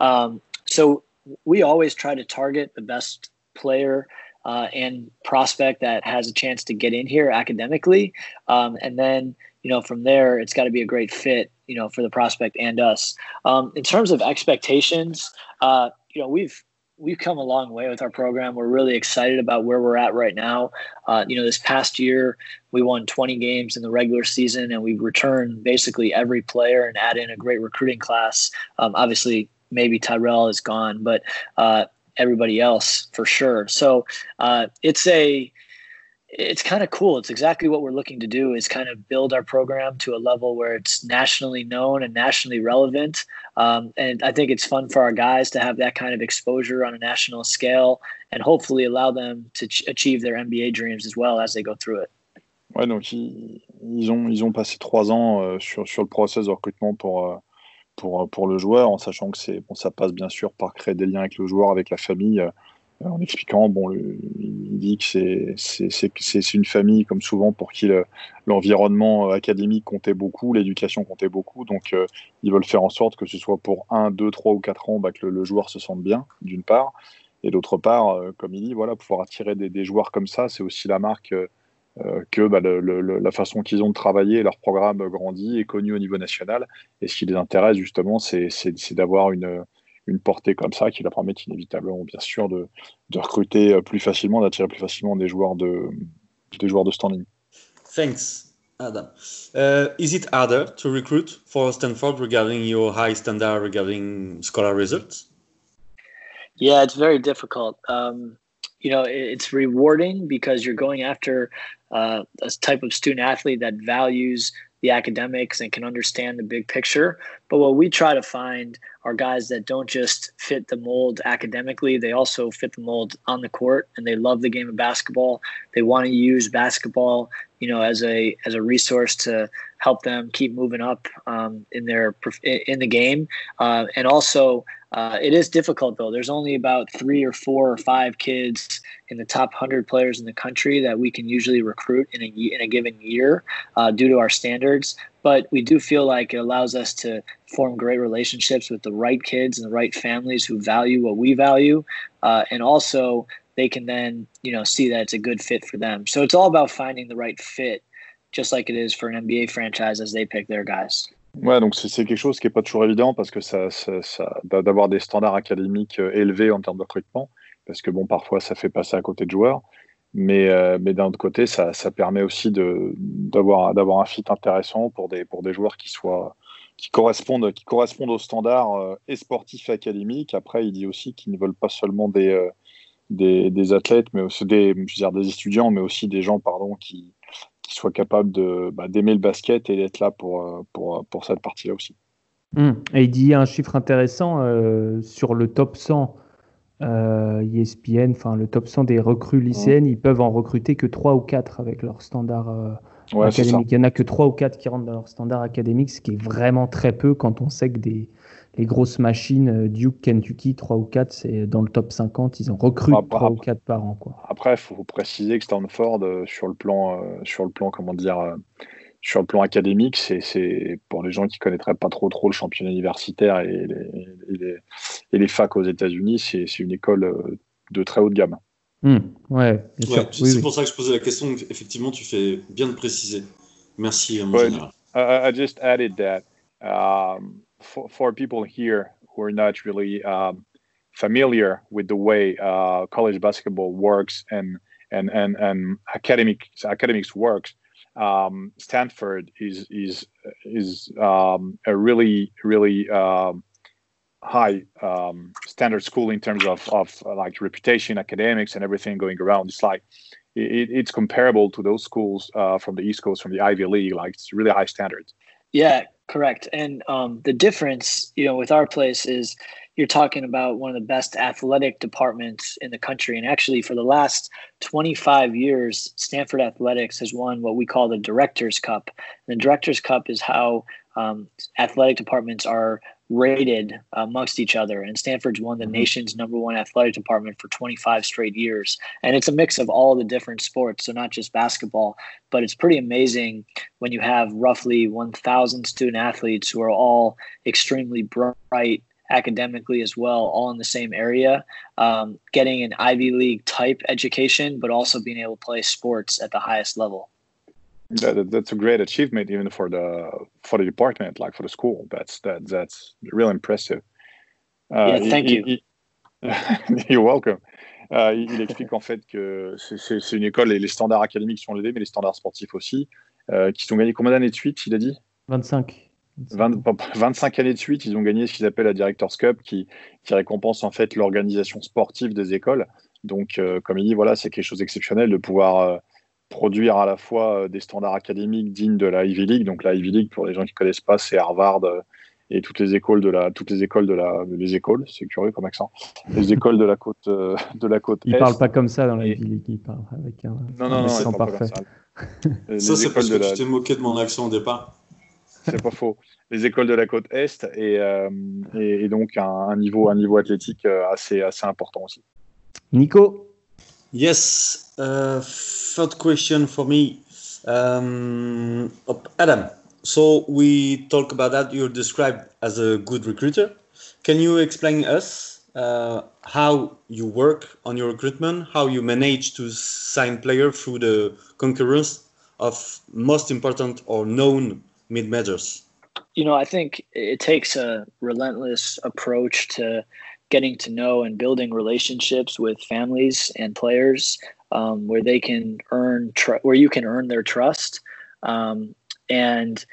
Um, so we always try to target the best player uh, and prospect that has a chance to get in here academically, um, and then you know from there it's got to be a great fit you know for the prospect and us. Um, in terms of expectations, uh, you know we've we've come a long way with our program. We're really excited about where we're at right now. Uh, you know, this past year we won 20 games in the regular season, and we returned basically every player and add in a great recruiting class. Um, obviously, maybe Tyrell is gone, but uh, everybody else for sure. So uh, it's a it's kind of cool. It's exactly what we're looking to do is kind of build our program to a level where it's nationally known and nationally relevant. Um, and I think it's fun for our guys to have that kind of exposure on a national scale and hopefully allow them to ch- achieve their NBA dreams as well as they go through it. Ouais, donc ils, ils ont, ils ont passé trois ans euh, sur, sur le process de recrutement pour, euh, pour, pour le joueur, en sachant que c'est, bon, ça passe bien sûr par créer des liens avec le joueur, avec la famille. Euh, en expliquant, bon, il dit que c'est une famille, comme souvent, pour qui l'environnement académique comptait beaucoup, l'éducation comptait beaucoup. Donc, euh, ils veulent faire en sorte que ce soit pour 1, 2, 3 ou 4 ans bah, que le, joueur se sente bien, d'une part. Et d'autre part, euh, comme il dit, voilà, pouvoir attirer des, joueurs comme ça, c'est aussi la marque euh, que bah, la façon qu'ils ont de travailler, leur programme grandit, est connu au niveau national. Et ce qui les intéresse, justement, c'est d'avoir une une portée comme ça qui leur permet inévitablement, bien sûr, de, de recruter euh, plus facilement, d'attirer plus facilement des joueurs de, des joueurs de standing. Thanks, Adam. Uh, is it harder to recruit for Stanford regarding your high standard regarding scholar results? Yeah, it's very difficult. Um, you know, it's rewarding because you're going after uh, a type of student athlete that values the academics and can understand the big picture. But what we try to find are guys that don't just fit the mold academically, they also fit the mold on the court and they love the game of basketball. They want to use basketball, you know, as a as a resource to help them keep moving up um, in their in the game. Uh, and also, uh, it is difficult though. There's only about three or four or five kids in the top 100 players in the country that we can usually recruit in a, in a given year uh, due to our standards. But we do feel like it allows us to form great relationships with the right kids and the right families who value what we value. Uh, and also, they can then you know see that it's a good fit for them. So it's all about finding the right fit, just like it is for an NBA franchise as they pick their guys. Ouais, donc c'est quelque chose qui n'est pas toujours évident parce que ça, ça, d'avoir des standards académiques euh, élevés en termes de recrutement, parce que bon, parfois ça fait passer à côté de joueurs. Mais, euh, mais d'un autre côté, ça, ça permet aussi d'avoir un fit intéressant pour des, pour des joueurs qui soient qui correspondent, qui correspondent aux standards euh, et sportifs et académiques. Après, il dit aussi qu'ils ne veulent pas seulement des, des, athlètes, mais aussi des, des étudiants, mais aussi des gens pardon, qui, qui soient capables bah, d'aimer le basket et d'être là pour, pour, pour cette partie-là aussi. Hum. Et il dit un chiffre intéressant sur le top 100 euh, ESPN, enfin le top 100 des recrues lycéennes, ils peuvent en recruter que 3 ou 4 avec leur standard euh, académique. Il n'y en a que 3 ou 4 qui rentrent dans leur standard académique, ce qui est vraiment très peu quand on sait que des, les grosses machines, euh, Duke, Kentucky, 3 ou 4, c'est dans le top 50, ils ont recruté 3 ou 4 par an. Quoi. Après, il faut préciser que Stanford, euh, sur le plan, sur le plan comment dire, sur le plan académique, c'est pour les gens qui connaîtraient pas trop trop le championnat universitaire et les, et les, et les facs aux États-Unis, c'est une école euh, de très haut de gamme. Mmh, ouais, ouais c'est pour ça que je posais la question. Effectivement, tu fais bien de préciser. Merci, mon ouais, général. I, I, just added that um, for, for people here who are not really um, familiar with the way uh, college basketball works and and and, and academic academics works. um, Stanford is is is um, a really really um, high um, standard school in terms of of uh, like reputation, academics, and everything going around. It's like it, it's comparable to those schools uh, from the East Coast, from the Ivy League. Like it's really high standards. Yeah, correct. And um, the difference, you know, with our place is you're talking about one of the best athletic departments in the country. And actually, for the last 25 years, Stanford Athletics has won what we call the Directors Cup. And the Directors Cup is how um, athletic departments are rated amongst each other. And Stanford's won the mm-hmm. nation's number one athletic department for 25 straight years. And it's a mix of all the different sports, so not just basketball, but it's pretty amazing when you have roughly 1,000 student athletes who are all extremely bright academically as well, all in the same area, um, getting an Ivy League type education, but also being able to play sports at the highest level. That, that's a great achievement, even for the for the department, like for the school. That's that that's real impressive. Uh, yeah, thank he, you. He, (laughs) You're welcome. Euh, il explique en fait que c'est une école et les standards académiques sont élevés, mais les standards sportifs aussi, euh, qui sont gagnés combien d'années de suite, il a dit? 25. 25 années de suite, ils ont gagné ce qu'ils appellent la Directors Cup, qui, qui récompense en fait l'organisation sportive des écoles. Donc, euh, comme il dit, voilà, c'est quelque chose d'exceptionnel de pouvoir produire à la fois des standards académiques dignes de la Ivy League. Donc, la Ivy League, pour les gens qui ne connaissent pas, c'est Harvard, et toutes les écoles de la toutes les écoles de la les écoles c'est curieux comme accent les écoles de la côte euh, de la côte il parle pas comme ça dans la ville il parle avec un non non non parfait. ça, (laughs) c'est parce que tu t'es moqué de mon accent au départ. C'est pas faux. Les écoles de la côte est et, euh, et, donc un, niveau un niveau athlétique euh, assez assez important aussi. Nico yes uh, third question for me um, Adam So we talk about that. You're described as a good recruiter. Can you explain us uh, how you work on your recruitment, how you manage to sign players through the concurrence of most important or known mid majors? You know, I think it takes a relentless approach to getting to know and building relationships with families and players um, where they can earn tr- where you can earn their trust um, and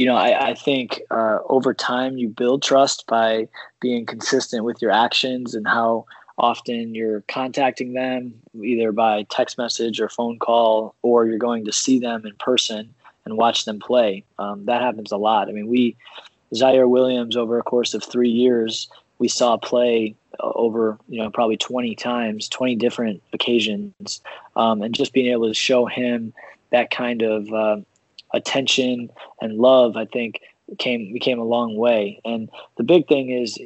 you know, I, I think uh, over time you build trust by being consistent with your actions and how often you're contacting them, either by text message or phone call, or you're going to see them in person and watch them play. Um, that happens a lot. I mean, we, Ziaire Williams, over a course of three years, we saw play uh, over, you know, probably 20 times, 20 different occasions. Um, and just being able to show him that kind of uh, attention and love, I think came we came a long way. And the big thing is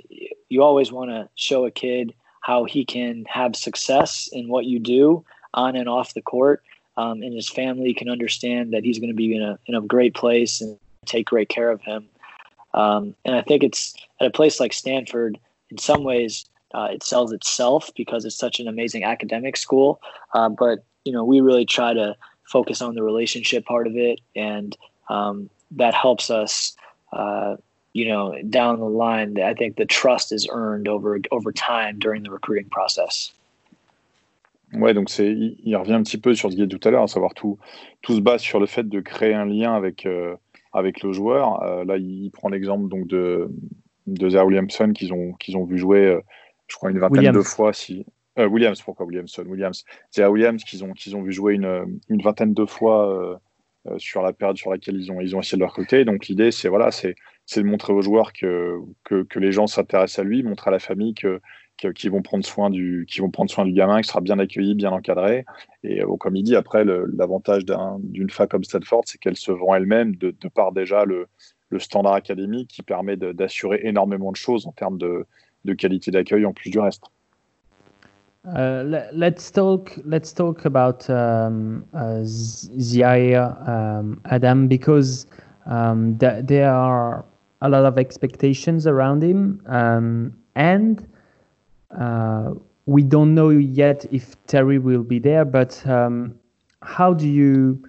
you always want to show a kid how he can have success in what you do on and off the court. Um, and his family can understand that he's going to be in a in a great place and take great care of him. Um, and I think it's at a place like Stanford, in some ways, uh, it sells itself because it's such an amazing academic school. Uh, but you know, we really try to focus on the relationship part of it, and um, that helps us. Uh, you know, down the line, I think the trust is earned over over time during the recruiting process. Ouais, donc c'est, il, revient un petit peu sur ce qu'il dit tout à l'heure, à savoir tout, tout se base sur le fait de créer un lien avec, euh, avec le joueur. Euh, là, il prend l'exemple donc de, de Zach Williamson qu'ils ont, qu'ils ont vu jouer, euh, je crois, une vingtaine de fois. Si, euh, Williams, pourquoi Williamson Williams. C'est à Williams qu'ils ont, qu'ils ont vu jouer une, une vingtaine de fois euh, sur la période sur laquelle ils ont, ils ont essayé de le recruter. Donc l'idée, c'est voilà, c'est, de montrer aux joueurs que, que, que les gens s'intéressent à lui, montrer à la famille que, qu'ils vont prendre soin du, qui vont prendre soin du gamin, qui sera bien accueilli, bien encadré. Et comme il dit, après, l'avantage d'une fac comme Stanford, c'est qu'elle se vend elle-même de, de par déjà le, le standard académique qui permet d'assurer énormément de choses en termes de, qualité d'accueil en plus du reste. Uh, let's talk. Let's talk about um, uh, Zaire um, Adam because um, th- there are a lot of expectations around him, um, and uh, we don't know yet if Terry will be there. But um, how do you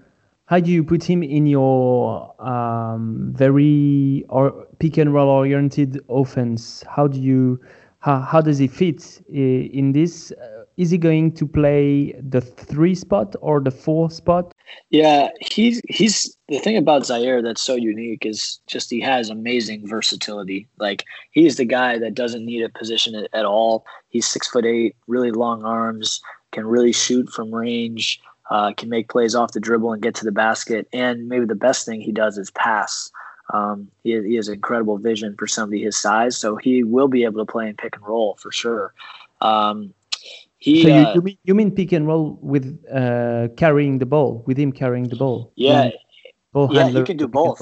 how do you put him in your um, very or pick and roll oriented offense? How do you how, how does he fit in this? Uh, is he going to play the three spot or the four spot? Yeah, he's he's the thing about Ziaire that's so unique is just he has amazing versatility. Like he's the guy that doesn't need a position at all. He's six foot eight, really long arms, can really shoot from range, uh, can make plays off the dribble and get to the basket. And maybe the best thing he does is pass. Um, he, he has incredible vision for somebody his size, so he will be able to play in pick and roll for sure. Um, he, so you, uh, you, mean, you mean pick and roll with uh, carrying the ball, with him carrying the ball? Yeah, ball yeah, he can do both.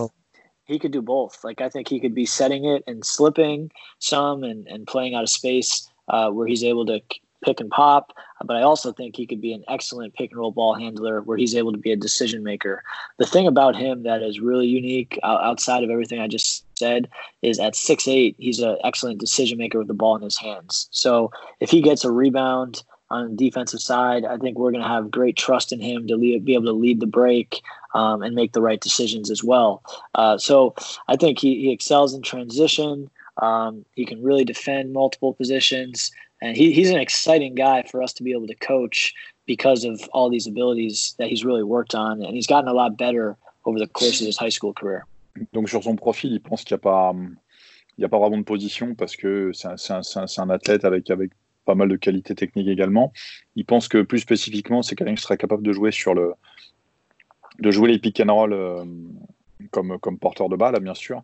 He could do both. Like I think he could be setting it and slipping some, and, and playing out of space uh, where he's able to pick and pop, but I also think he could be an excellent pick and roll ball handler where he's able to be a decision maker. The thing about him that is really unique outside of everything I just said is at six eight, he's an excellent decision maker with the ball in his hands. So if he gets a rebound on the defensive side, I think we're going to have great trust in him to be able to lead the break um, and make the right decisions as well. Uh, so I think he, he excels in transition. Um, he can really defend multiple positions and he, he's an exciting guy for us to be able to coach because of all these abilities that he's really worked on, and he's gotten a lot better over the course of his high school career. Donc sur son profil, il pense qu'il n'y a pas il n'y a pas vraiment de position parce que c'est un, un, un, athlète avec, avec pas mal de qualités techniques également. Il pense que plus spécifiquement, c'est quelqu'un qui serait capable de jouer sur le de jouer les pick and roll euh, comme, comme porteur de balle, bien sûr,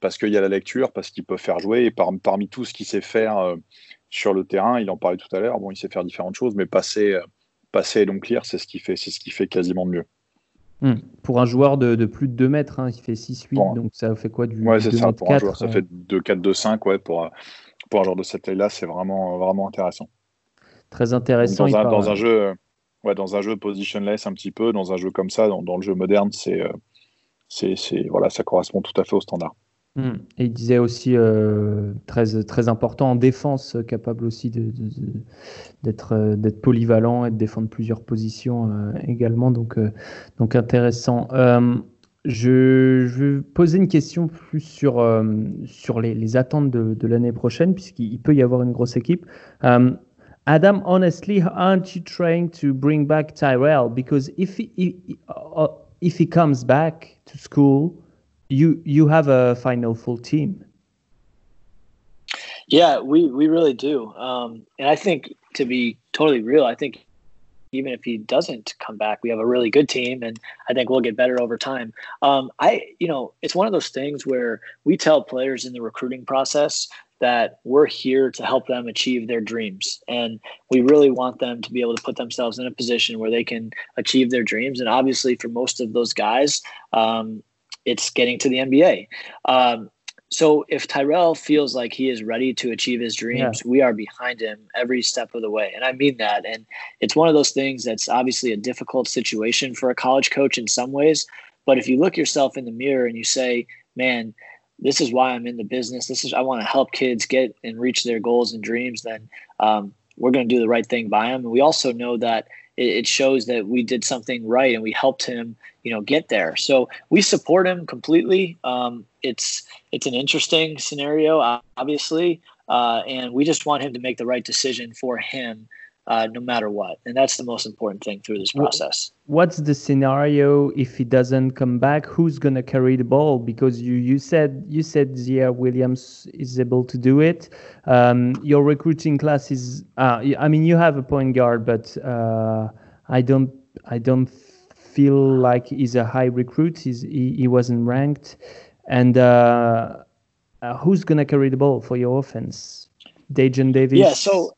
parce qu'il y a la lecture, parce qu'il peut faire jouer. Et parmi tout ce qu'il sait faire euh, sur le terrain, il en parlait tout à l'heure, bon, il sait faire différentes choses, mais passer, euh, passer et donc lire, c'est ce qu'il fait, c'est ce qui fait quasiment mieux. Hmm. Pour un joueur de, de, plus de 2 mètres, hein, il fait 6-8, donc ça fait quoi du Ouais, c'est ça, pour un joueur, ça fait 2-4-2-5, ouais, pour, pour un joueur de cette taille-là, c'est vraiment, vraiment intéressant. Très intéressant. Dans, un, dans un, jeu, ouais, dans un jeu positionless un petit peu, dans un jeu comme ça, dans, dans le jeu moderne, c'est, c'est, voilà, ça correspond tout à fait au standard. Hmm. Et il disait aussi euh, très, très important en défense, capable aussi de, de, d'être, euh, d'être polyvalent et de défendre plusieurs positions euh, également. Donc, donc intéressant. Je, je, vais poser une question plus sur, sur les, les attentes de, de, l'année prochaine, puisqu'il peut y avoir une grosse équipe. Um, Adam, honestly, aren't you trying to bring back Tyrell? Because if he, if, if he comes back to school, you you have a final full team. Yeah, we we really do, um, and I think to be totally real, I think even if he doesn't come back, we have a really good team, and I think we'll get better over time. Um, I, you know, it's one of those things where we tell players in the recruiting process that we're here to help them achieve their dreams, and we really want them to be able to put themselves in a position where they can achieve their dreams. And obviously, for most of those guys, um, it's getting to the NBA. Um, so if Tyrell feels like he is ready to achieve his dreams, yeah. we are behind him every step of the way. And I mean that. And it's one of those things that's obviously a difficult situation for a college coach in some ways. But if you look yourself in the mirror and you say, man, this is why I'm in the business. This is I want to help kids get and reach their goals and dreams. Then um, we're going to do the right thing by them. And we also know that it, shows that we did something right and we helped him you know get there. So we support him completely. Um, it's it's an interesting scenario obviously uh, and we just want him to make the right decision for him uh, no matter what and that's the most important thing through this process what's the scenario if he doesn't come back who's going to carry the ball because you you said you said Zia Williams is able to do it um, your recruiting class is uh, I mean you have a point guard but uh, I don't I don't feel like he's a high recruit. He's, he, he wasn't ranked. And uh, uh, who's going to carry the ball for your offense? Daejon Davis? Yeah, so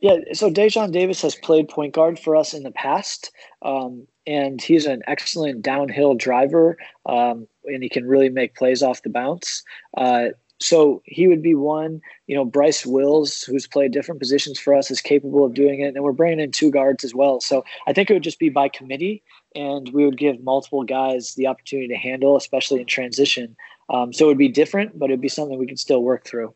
yeah, so Daejon Davis has played point guard for us in the past, um, and he's an excellent downhill driver, um, and he can really make plays off the bounce. Uh, so he would be one. You know, Bryce Wills, who's played different positions for us, is capable of doing it, and we're bringing in two guards as well. So I think it would just be by committee, and we would give multiple guys the opportunity to handle, especially in transition. Um, so it would be different, but it'd be something we could still work through.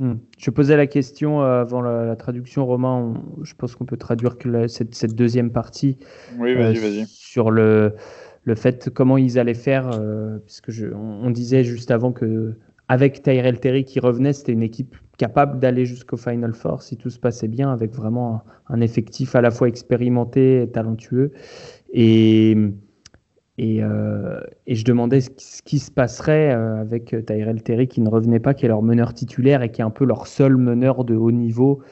Hmm. Je posais la question euh, avant la, la traduction, Romain. On, je pense qu'on peut traduire que la, cette, cette, deuxième partie oui, vas-y, euh, vas-y. sur le, le fait comment ils allaient faire, euh, puisque je, on, on, disait juste avant que avec Tyrell Terry qui revenait, c'était une équipe capable d'aller jusqu'au Final Four si tout se passait bien, avec vraiment un, effectif à la fois expérimenté et talentueux. Et, et, euh, et je demandais ce qui, ce qui se passerait euh, avec Tyrell Terry qui ne revenait pas, qui est leur meneur titulaire et qui est un peu leur seul meneur de haut niveau.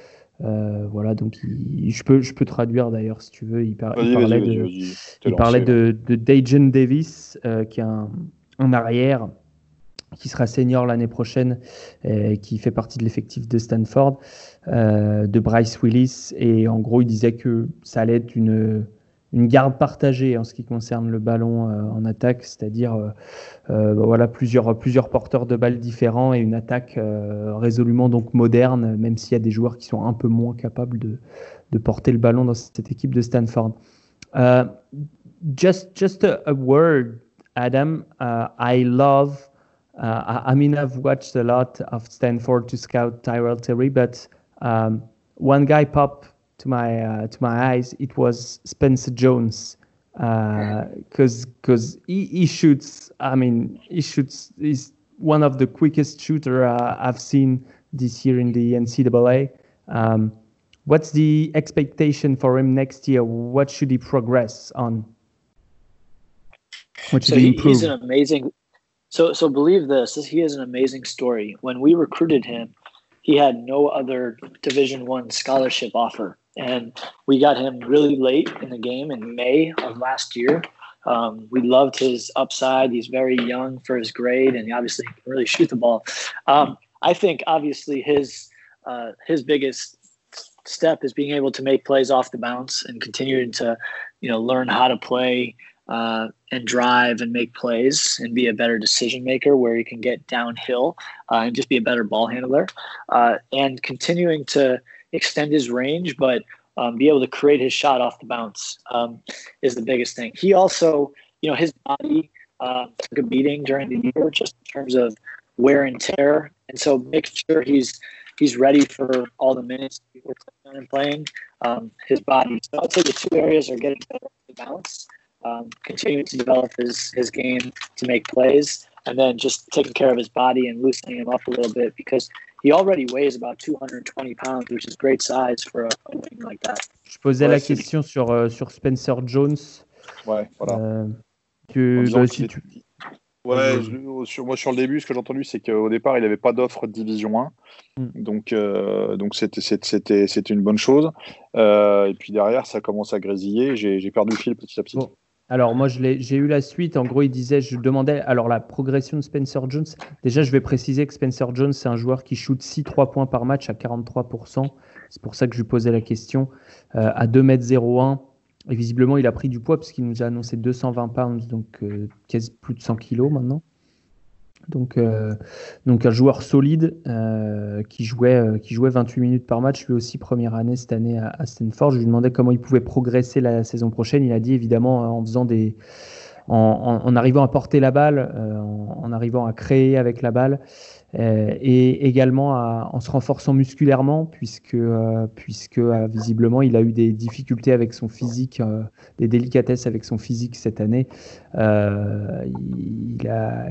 Euh, voilà, donc il, je, peux, je peux traduire d'ailleurs si tu veux. Il, par, il parlait, de, il parlait de, de Dajan Davis, euh, qui est un, un arrière qui sera senior l'année prochaine, et qui fait partie de l'effectif de Stanford, euh, de Bryce Willis. Et en gros, il disait que ça allait être une, une garde partagée en ce qui concerne le ballon euh, en attaque, c'est-à-dire euh, euh, bah voilà, plusieurs, plusieurs porteurs de balles différents et une attaque résolument donc moderne, même s'il y a des joueurs qui sont un peu moins capables de, de porter le ballon dans cette équipe de Stanford. Just, just a, word, Adam. Uh, I love Uh, I, mean, I've watched a lot of Stanford to scout Tyrell Terry, but um, one guy popped to my uh, to my eyes. It was Spencer Jones, because uh, because he, he shoots. I mean, he shoots. He's one of the quickest shooter uh, I've seen this year in the NCAA. Um, what's the expectation for him next year? What should he progress on? What should so he improve? He's an amazing. So so believe this. He is an amazing story. When we recruited him, he had no other Division One scholarship offer, and we got him really late in the game in May of last year. Um, we loved his upside. He's very young for his grade, and he obviously can really shoot the ball. Um, I think obviously his uh, his biggest step is being able to make plays off the bounce and continuing to, you know, learn how to play uh, and drive and make plays and be a better decision maker where he can get downhill uh, and just be a better ball handler uh, and continuing to extend his range, but um, be able to create his shot off the bounce um, is the biggest thing. He also, you know, his body uh, took a beating during the year just in terms of wear and tear, and so make sure he's he's ready for all the minutes we're playing. Um, his body. So I'd say the two areas are getting better the bounce, um, continuing to develop his his game to make plays, and then just taking care of his body and loosening him up a little bit because he already weighs about 220 pounds, which is great size for a wing like that. Je posais ouais, la question sur, euh, sur Spencer Jones. Ouais, voilà. Euh, que, bah, si tu... Ouais, sur, moi sur le début, ce que j'ai entendu, c'est qu'au départ, il n'avait pas d'offre de Division 1. Mm. Donc, euh, donc c'était, c'était, c'était une bonne chose. Euh, et puis derrière, ça commence à grésiller. J'ai, j'ai perdu le fil petit à petit. Bon. Alors moi j'ai eu la suite. En gros, il disait, je demandais alors la progression de Spencer Jones. Déjà, je vais préciser que Spencer Jones c'est un joueur qui shoot 6 3 points par match à 43%. C'est pour ça que je lui posais la question euh, à 2m01. Et visiblement, il a pris du poids parce qu'il nous a annoncé 220 pounds, donc euh, plus de 100 kilos maintenant. Donc, euh, donc un joueur solide euh, qui, jouait, euh, qui jouait 28 minutes par match, lui aussi première année cette année à, à, Stanford. Je lui demandais comment il pouvait progresser la saison prochaine. Il a dit évidemment en faisant des, en, arrivant à porter la balle, en, en, arrivant à créer avec la balle euh, et également en se renforçant musculairement, puisque, euh, euh, visiblement il a eu des difficultés avec son physique, des délicatesses avec son physique cette année. il, a,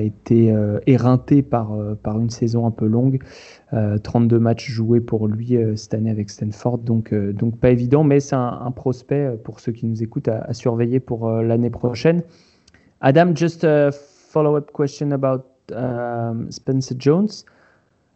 été éreinté par, une saison un peu longue. 32 matchs joués pour lui cette année avec Stanford, donc, donc pas évident, mais c'est un, prospect pour ceux qui nous écoutent à, à surveiller pour l'année prochaine. Adam, just a follow-up question about um, Spencer Jones.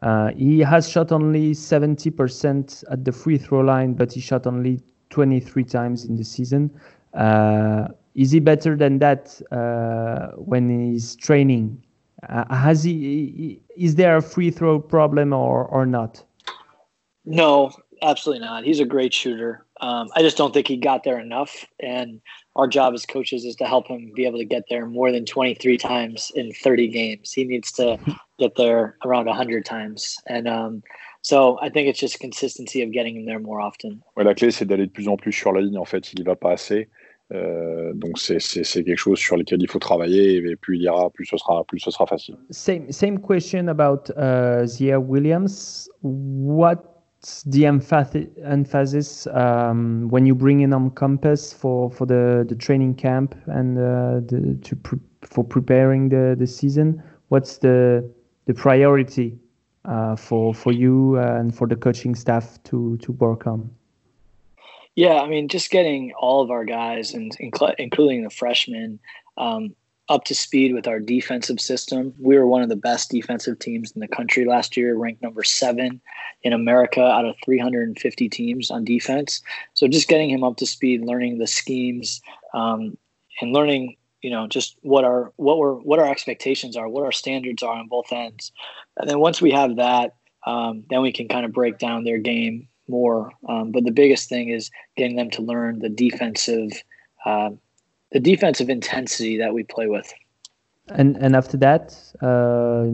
Uh, he has shot only 70% at the free throw line, but he shot only 23 times in the season. Uh, is he better than that uh, when he's training? Uh, has he? Is there a free throw problem or or not? No, absolutely not. He's a great shooter. Um, I just don't think he got there enough, and our job as coaches is to help him be able to get there more than 23 times in 30 games. He needs to (laughs) get there around 100 times. And um, so I think it's just consistency of getting him there more often. Ouais, la clé, c'est d'aller de plus en plus sur la ligne. En fait, il n'y va pas assez. Euh, donc c'est quelque chose sur lequel il faut travailler et plus il ira, plus ce sera, plus ce sera facile. Same, same question about uh, Zia Williams. What the emphasis um, when you bring in on Compass for, for the, the training camp and uh, the, to pre for preparing the, the season? What's the the priority uh, for for you and for the coaching staff to to work on? Yeah, I mean, just getting all of our guys and including the freshmen um, up to speed with our defensive system. We were one of the best defensive teams in the country last year, ranked number seven in America out of 350 teams on defense. So just getting him up to speed, learning the schemes, um, and learning, you know, just what our what we're what our expectations are, what our standards are on both ends. And then once we have that, um, then we can kind of break down their game more. Um, but the biggest thing is getting them to learn the defensive. Uh, the defensive intensity that we play with. And and after that, uh,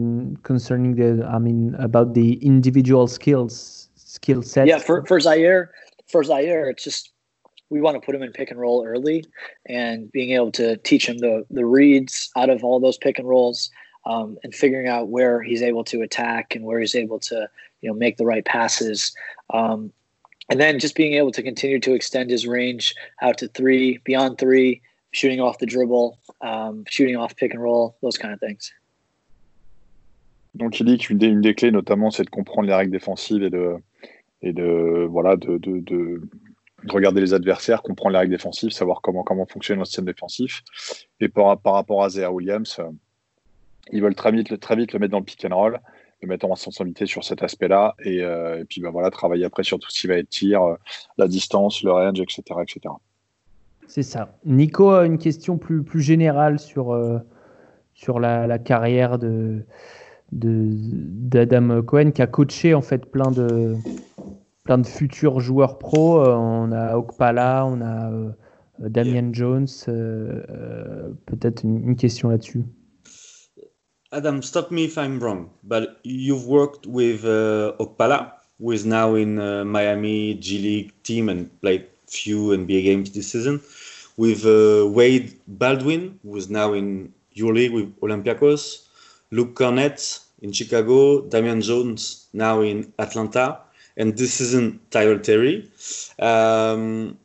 concerning the, I mean, about the individual skills, skill set. Yeah, for for Ziaire, for Ziaire, it's just we want to put him in pick and roll early, and being able to teach him the the reads out of all those pick and rolls, um, and figuring out where he's able to attack and where he's able to you know make the right passes. Um, and then just being able to continue to extend his range out to three, beyond three, shooting off the dribble, um, shooting off pick and roll, those kind of things. Donc il dit qu'une des, clés notamment c'est de comprendre les règles défensives et de, voilà, de, de, de, regarder les adversaires, comprendre les règles défensives, savoir comment, fonctionne le système défensif. Et par, rapport à Zéa Williams, euh, ils veulent très vite, le mettre dans le pick and roll, le mettre en responsabilité sur cet aspect-là, et, euh, puis ben voilà, travailler après sur tout ce qui va être tir, euh, la distance, le range, etc. etc. C'est ça. Nico a une question plus, plus générale sur, euh, sur la, la, carrière de d'Adam Cohen qui a coaché en fait plein de plein de futurs joueurs pro. Euh, on a Okpala, on a euh, Damian Jones. Euh, peut-être une, une, question là-dessus. Adam, stop me if I'm wrong, but you've worked with uh, Okpala, who is now in uh, Miami G League team and played few NBA games this season. With uh, Wade Baldwin, who is now in EuroLeague with Olympiacos. Luke Kornet in Chicago. Damian Jones now in Atlanta. and this isn't Tyrell Terry. Um,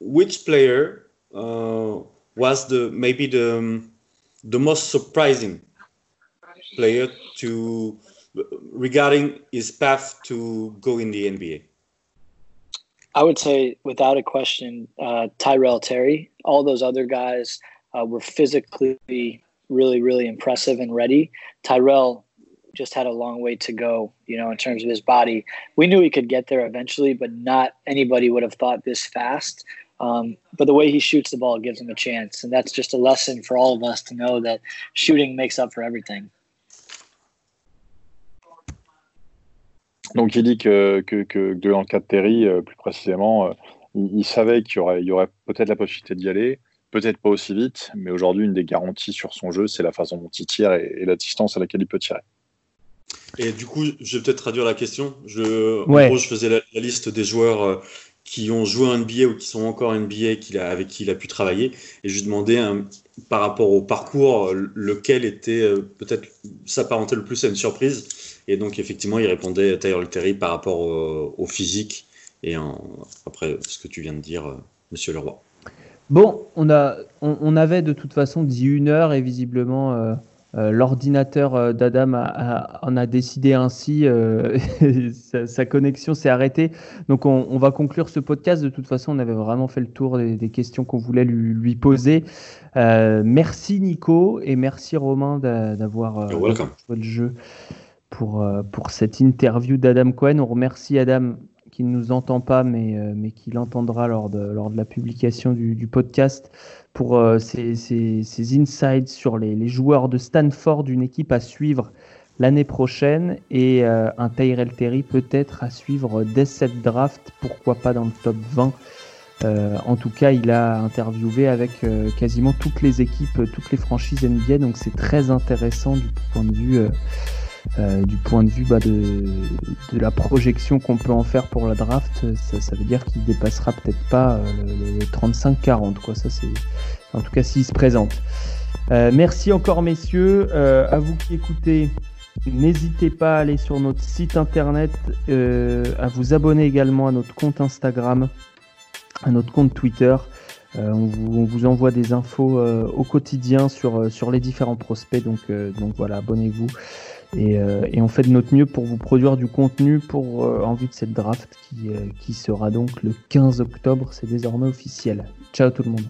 which player uh, was the maybe the the most surprising player to regarding his path to go in the NBA? I would say, without a question, uh, Tyrell Terry. All those other guys uh, were physically really, really impressive and ready. Tyrell just had a long way to go, you know, in terms of his body. We knew he could get there eventually, but not anybody would have thought this fast. Um, but the way he shoots the ball gives him a chance. And that's just a lesson for all of us to know that shooting makes up for everything. Donc il dit que, que, que dans le cas de Terry, euh, plus précisément, euh, il, il, savait qu'il y aurait, il y aurait peut-être la possibilité d'y aller, peut-être pas aussi vite, mais aujourd'hui, une des garanties sur son jeu, c'est la façon dont il tire et, et la distance à laquelle il peut tirer. Et du coup, je vais peut-être traduire la question. Je, ouais. En gros, je faisais la, la liste des joueurs euh, qui ont joué en NBA ou qui sont encore en NBA qu'il a, avec qui il a pu travailler. Et je lui demandais un, par rapport au parcours, lequel était euh, peut-être s'apparentait le plus à une surprise. Et donc, effectivement, il répondait Tyler Terry par rapport au, au physique et en, après ce que tu viens de dire, euh, monsieur Leroy. Bon, on, a, on, on, avait de toute façon dit une heure et visiblement. Euh euh, l'ordinateur euh, d'Adam a, a, en a décidé ainsi, (laughs) sa, sa, connexion s'est arrêtée. Donc on, on, va conclure ce podcast. De toute façon, on avait vraiment fait le tour des, des questions qu'on voulait lui, lui poser. Merci Nico et merci Romain d'avoir joué le jeu pour, pour cette interview d'Adam Cohen. On remercie Adam qui ne nous entend pas, mais, mais qui l'entendra lors de, lors de la publication du, podcast pour euh, ces, ces, ces, insights sur les, joueurs de Stanford, une équipe à suivre l'année prochaine et euh, un Tyrell Terry peut-être à suivre dès cette draft, pourquoi pas dans le top 20. Euh, en tout cas, il a interviewé avec euh, quasiment toutes les équipes, toutes les franchises NBA, donc c'est très intéressant du point de vue euh, du point de vue bah, de, de, la projection qu'on peut en faire pour la draft, ça, ça veut dire qu'il dépassera peut-être pas euh, le, le 35-40. Quoi. Ça, c'est en tout cas s'il se présente. Euh, merci encore messieurs. Euh, à vous qui écoutez, n'hésitez pas à aller sur notre site internet, euh, à vous abonner également à notre compte Instagram, à notre compte Twitter. On vous, on, vous, envoie des infos au quotidien sur, sur les différents prospects. Donc, donc voilà, abonnez-vous. Et, euh, et, on fait de notre mieux pour vous produire du contenu pour euh, en vue de cette draft qui, euh, qui sera donc le 15 octobre. C'est désormais officiel. Ciao tout le monde.